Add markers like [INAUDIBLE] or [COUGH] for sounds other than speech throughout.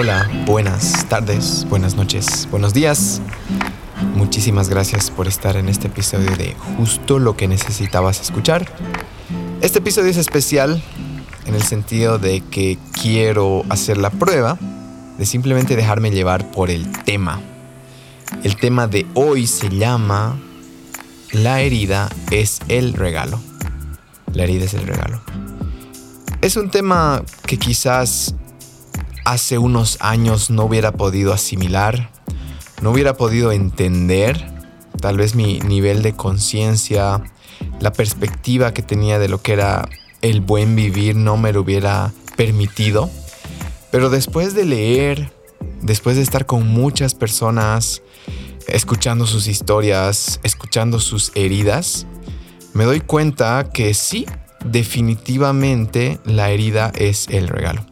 Hola, buenas tardes, buenas noches, buenos días. Muchísimas gracias por estar en este episodio de Justo lo que necesitabas escuchar. Este episodio es especial en el sentido de que quiero hacer la prueba de simplemente dejarme llevar por el tema. El tema de hoy se llama La herida es el regalo. La herida es el regalo. Es un tema que quizás hace unos años no hubiera podido asimilar, no hubiera podido entender, tal vez mi nivel de conciencia, la perspectiva que tenía de lo que era el buen vivir no me lo hubiera permitido. Pero después de leer, después de estar con muchas personas, escuchando sus historias, escuchando sus heridas, me doy cuenta que sí, definitivamente la herida es el regalo.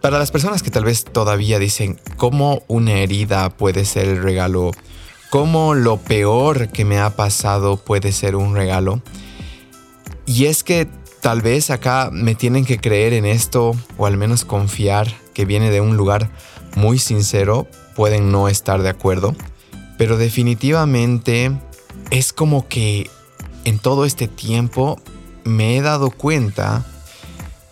Para las personas que tal vez todavía dicen cómo una herida puede ser el regalo, cómo lo peor que me ha pasado puede ser un regalo, y es que tal vez acá me tienen que creer en esto o al menos confiar que viene de un lugar muy sincero, pueden no estar de acuerdo, pero definitivamente es como que en todo este tiempo me he dado cuenta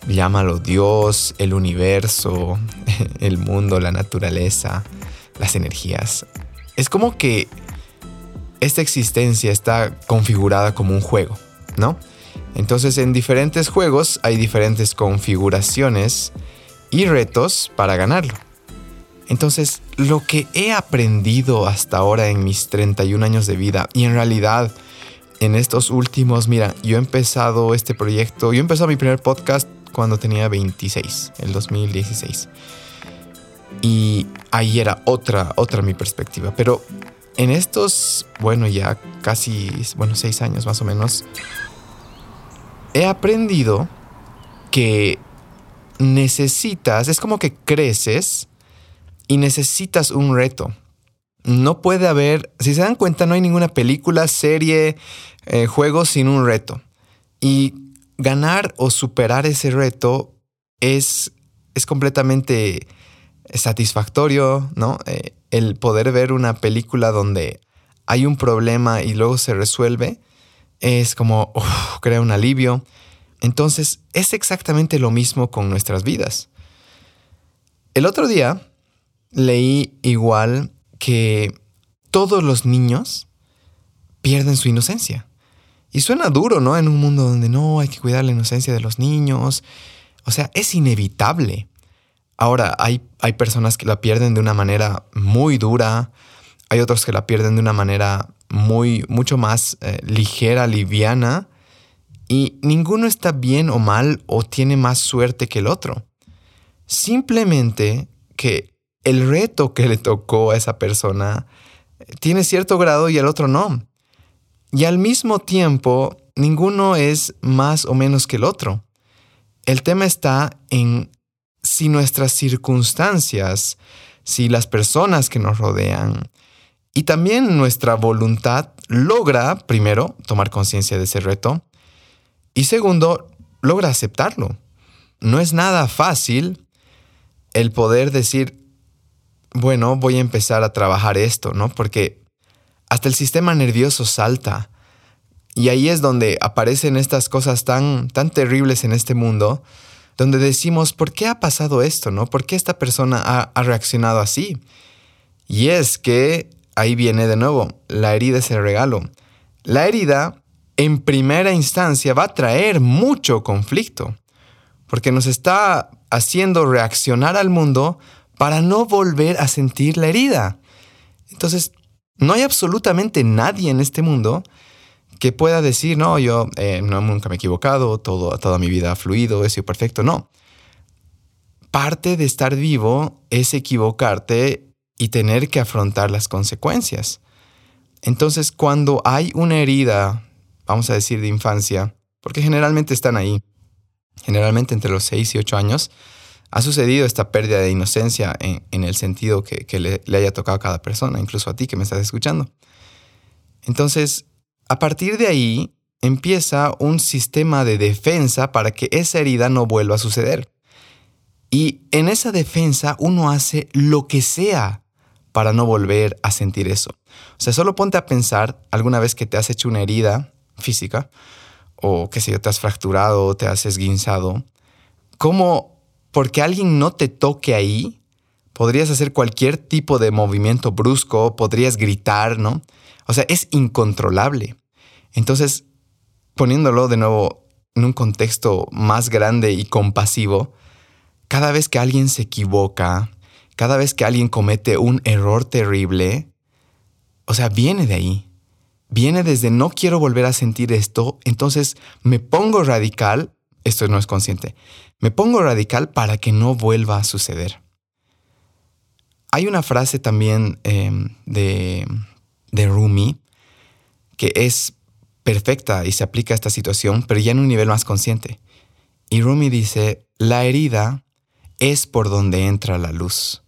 llámalo Dios, el universo, [LAUGHS] el mundo, la naturaleza, las energías. Es como que esta existencia está configurada como un juego, ¿no? Entonces en diferentes juegos hay diferentes configuraciones y retos para ganarlo. Entonces, lo que he aprendido hasta ahora en mis 31 años de vida y en realidad en estos últimos, mira, yo he empezado este proyecto, yo he empezado mi primer podcast cuando tenía 26, el 2016. Y ahí era otra, otra mi perspectiva. Pero en estos, bueno, ya casi, bueno, seis años más o menos, he aprendido que necesitas, es como que creces y necesitas un reto. No puede haber, si se dan cuenta, no hay ninguna película, serie, eh, juego sin un reto. Y ganar o superar ese reto es, es completamente satisfactorio, ¿no? Eh, el poder ver una película donde hay un problema y luego se resuelve es como, crea un alivio. Entonces, es exactamente lo mismo con nuestras vidas. El otro día leí igual que todos los niños pierden su inocencia. Y suena duro, ¿no? En un mundo donde no hay que cuidar la inocencia de los niños. O sea, es inevitable. Ahora, hay, hay personas que la pierden de una manera muy dura, hay otros que la pierden de una manera muy, mucho más eh, ligera, liviana, y ninguno está bien o mal o tiene más suerte que el otro. Simplemente que el reto que le tocó a esa persona tiene cierto grado y el otro no. Y al mismo tiempo, ninguno es más o menos que el otro. El tema está en si nuestras circunstancias, si las personas que nos rodean y también nuestra voluntad logra, primero, tomar conciencia de ese reto y segundo, logra aceptarlo. No es nada fácil el poder decir, bueno, voy a empezar a trabajar esto, ¿no? Porque hasta el sistema nervioso salta. Y ahí es donde aparecen estas cosas tan, tan terribles en este mundo, donde decimos, ¿por qué ha pasado esto? ¿no? ¿Por qué esta persona ha, ha reaccionado así? Y es que ahí viene de nuevo, la herida es el regalo. La herida, en primera instancia, va a traer mucho conflicto, porque nos está haciendo reaccionar al mundo para no volver a sentir la herida. Entonces, no hay absolutamente nadie en este mundo que pueda decir, no, yo eh, nunca me he equivocado, todo, toda mi vida ha fluido, he sido perfecto. No. Parte de estar vivo es equivocarte y tener que afrontar las consecuencias. Entonces, cuando hay una herida, vamos a decir, de infancia, porque generalmente están ahí, generalmente entre los 6 y 8 años, ha sucedido esta pérdida de inocencia en, el sentido que, le, haya tocado a cada persona, incluso a ti que me estás escuchando. Entonces, a partir de ahí empieza un sistema de defensa para que esa herida no vuelva a suceder. Y en esa defensa uno hace lo que sea para no volver a sentir eso. O sea, solo ponte a pensar alguna vez que te has hecho una herida física o que si te has fracturado te has esguinzado, cómo porque alguien no te toque ahí, podrías hacer cualquier tipo de movimiento brusco, podrías gritar, ¿no? O sea, es incontrolable. Entonces, poniéndolo de nuevo en un contexto más grande y compasivo, cada vez que alguien se equivoca, cada vez que alguien comete un error terrible, o sea, viene de ahí. Viene desde no quiero volver a sentir esto, entonces me pongo radical, esto no es consciente, me pongo radical para que no vuelva a suceder. Hay una frase también em, de, de Rumi que es perfecta y se aplica a esta situación, pero ya en un nivel más consciente. Y Rumi dice, la herida es por donde entra la luz.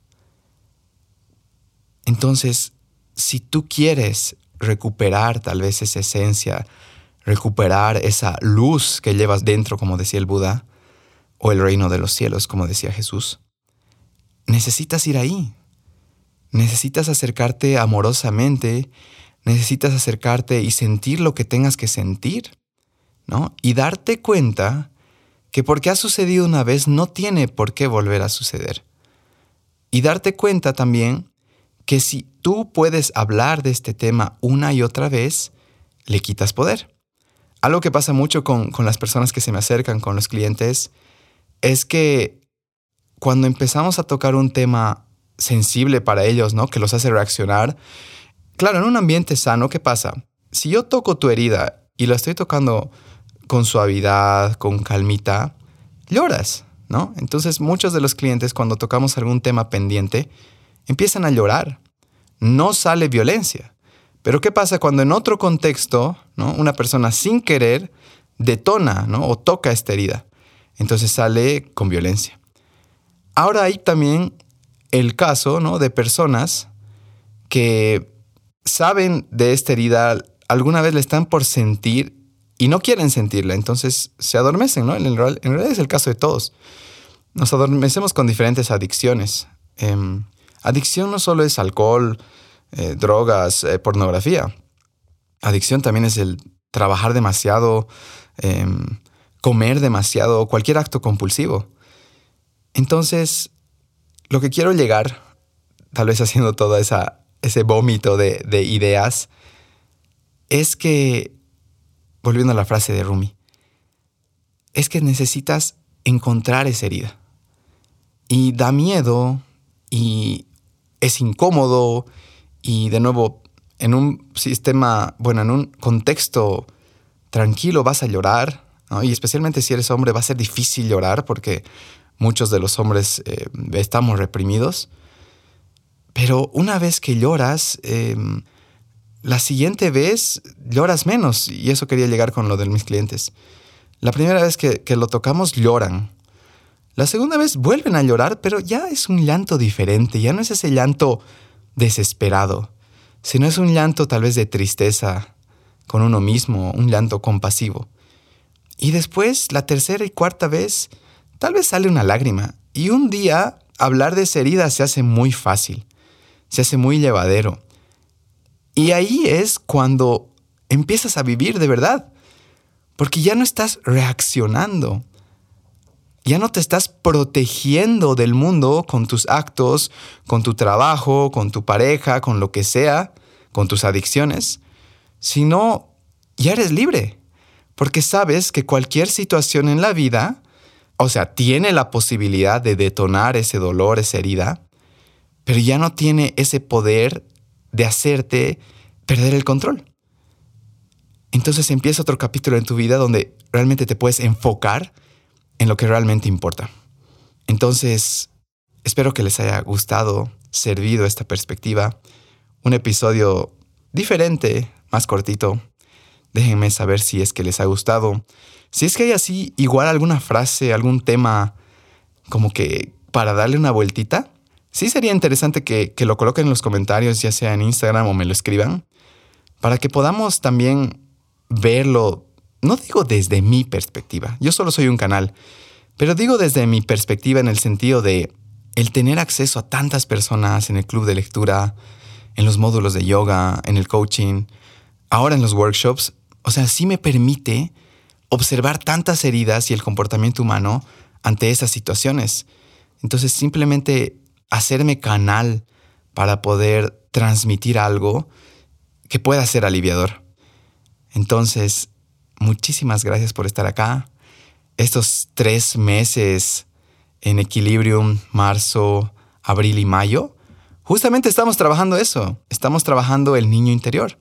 Entonces, si tú quieres recuperar tal vez esa esencia, recuperar esa luz que llevas dentro, como decía el Buda, o el reino de los cielos, como decía Jesús, necesitas ir ahí. Necesitas acercarte amorosamente, necesitas acercarte y sentir lo que tengas que sentir, ¿no? Y darte cuenta que porque ha sucedido una vez no tiene por qué volver a suceder. Y darte cuenta también que si tú puedes hablar de este tema una y otra vez, le quitas poder. Algo que pasa mucho con, con las personas que se me acercan, con los clientes, es que cuando empezamos a tocar un tema sensible para ellos, ¿no? Que los hace reaccionar, claro, en un ambiente sano, ¿qué pasa? Si yo toco tu herida y la estoy tocando con suavidad, con calmita, lloras, ¿no? Entonces muchos de los clientes cuando tocamos algún tema pendiente, empiezan a llorar. No sale violencia. Pero ¿qué pasa cuando en otro contexto, ¿no? una persona sin querer detona ¿no? o toca esta herida? Entonces sale con violencia. Ahora hay también el caso ¿no? de personas que saben de esta herida, alguna vez le están por sentir y no quieren sentirla, entonces se adormecen, ¿no? En, realidad es el caso de todos. Nos adormecemos con diferentes adicciones. Em, adicción no solo es alcohol, eh, drogas, eh, pornografía. Adicción también es el trabajar demasiado, em, comer demasiado, cualquier acto compulsivo. Entonces, lo que quiero llegar, tal vez haciendo todo esa, ese vómito de, de ideas, es que, volviendo a la frase de Rumi, es que necesitas encontrar esa herida. Y da miedo y es incómodo y de nuevo en un sistema, bueno, en un contexto tranquilo vas a llorar, y especialmente si eres hombre va a ser difícil llorar porque muchos de los hombres eh, estamos reprimidos. Pero una vez que lloras, em, la siguiente vez lloras menos. Y eso quería llegar con lo de mis clientes. La primera vez que, que lo tocamos lloran. La segunda vez vuelven a llorar, pero ya es un llanto diferente. Ya no es ese llanto desesperado, sino es un llanto tal vez de tristeza con uno mismo, un llanto compasivo. Y después, la tercera y cuarta vez, tal vez sale una lágrima. Y un día, hablar de esa herida se hace muy fácil, se hace muy llevadero. Y ahí es cuando empiezas a vivir de verdad, porque ya no estás reaccionando, ya no te estás protegiendo del mundo con tus actos, con tu trabajo, con tu pareja, con lo que sea, con tus adicciones, sino ya eres libre porque sabes que cualquier situación en la vida, o sea, tiene la posibilidad de detonar ese dolor, esa herida, pero ya no tiene ese poder de hacerte perder el control. Entonces empieza otro capítulo en tu vida donde realmente te puedes enfocar en lo que realmente importa. Entonces, espero que les haya gustado, servido esta perspectiva. Un episodio diferente, más cortito, Déjenme saber si es que les ha gustado. Si es que hay así igual alguna frase, algún tema como que para darle una vueltita, sí sería interesante que, que lo coloquen en los comentarios, ya sea en Instagram o me lo escriban, para que podamos también verlo, no digo desde mi perspectiva, yo solo soy un canal, pero digo desde mi perspectiva en el sentido de el tener acceso a tantas personas en el club de lectura, en los módulos de yoga, en el coaching, ahora en los workshops, o sea, sí me permite observar tantas heridas y el comportamiento humano ante esas situaciones. Entonces, simplemente hacerme canal para poder transmitir algo que pueda ser aliviador. Entonces, muchísimas gracias por estar acá. Estos tres meses en Equilibrium, marzo, abril y mayo, justamente estamos trabajando eso. Estamos trabajando el niño interior.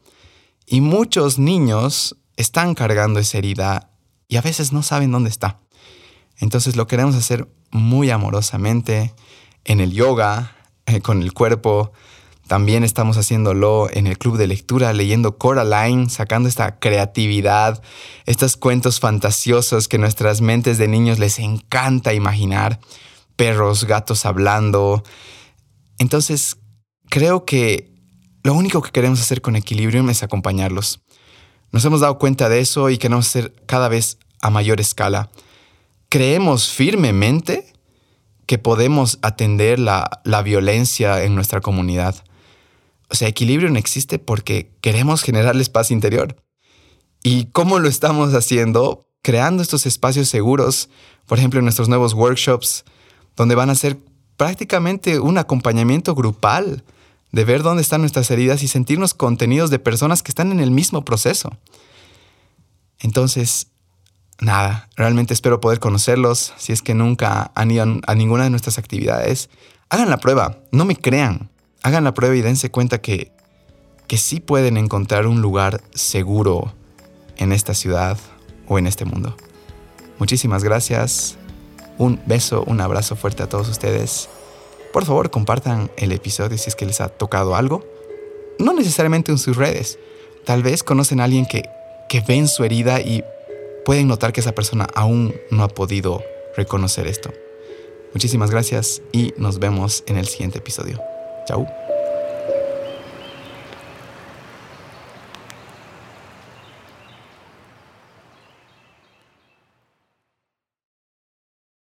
Y muchos niños están cargando esa herida y a veces no saben dónde está. Entonces lo queremos hacer muy amorosamente en el yoga, eh, con el cuerpo, también estamos haciéndolo en el club de lectura, leyendo Coraline, sacando esta creatividad, estos cuentos fantasiosos que nuestras mentes de niños les encanta imaginar, perros, gatos hablando. Entonces, creo que lo único que queremos hacer con Equilibrium es acompañarlos. Nos hemos dado cuenta de eso y queremos hacer cada vez a mayor escala. Creemos firmemente que podemos atender la, la violencia en nuestra comunidad o sea, equilibrio no existe porque queremos generarles paz interior. ¿Y cómo lo estamos haciendo? Creando estos espacios seguros, por ejemplo, en nuestros nuevos workshops, donde van a ser prácticamente un acompañamiento grupal de ver dónde están nuestras heridas y sentirnos contenidos de personas que están en el mismo proceso. Entonces, nada, realmente espero poder conocerlos. Si es que nunca han ido a ninguna de nuestras actividades, hagan la prueba, no me crean hagan la prueba y dense cuenta que, que sí pueden encontrar un lugar seguro en esta ciudad o en este mundo. Muchísimas gracias. Un beso, un abrazo fuerte a todos ustedes. Por favor, compartan el episodio si es que les ha tocado algo. No necesariamente en sus redes. Tal vez conocen a alguien que, que ven su herida y pueden notar que esa persona aún no ha podido reconocer esto. Muchísimas gracias y nos vemos en el siguiente episodio. Ciao.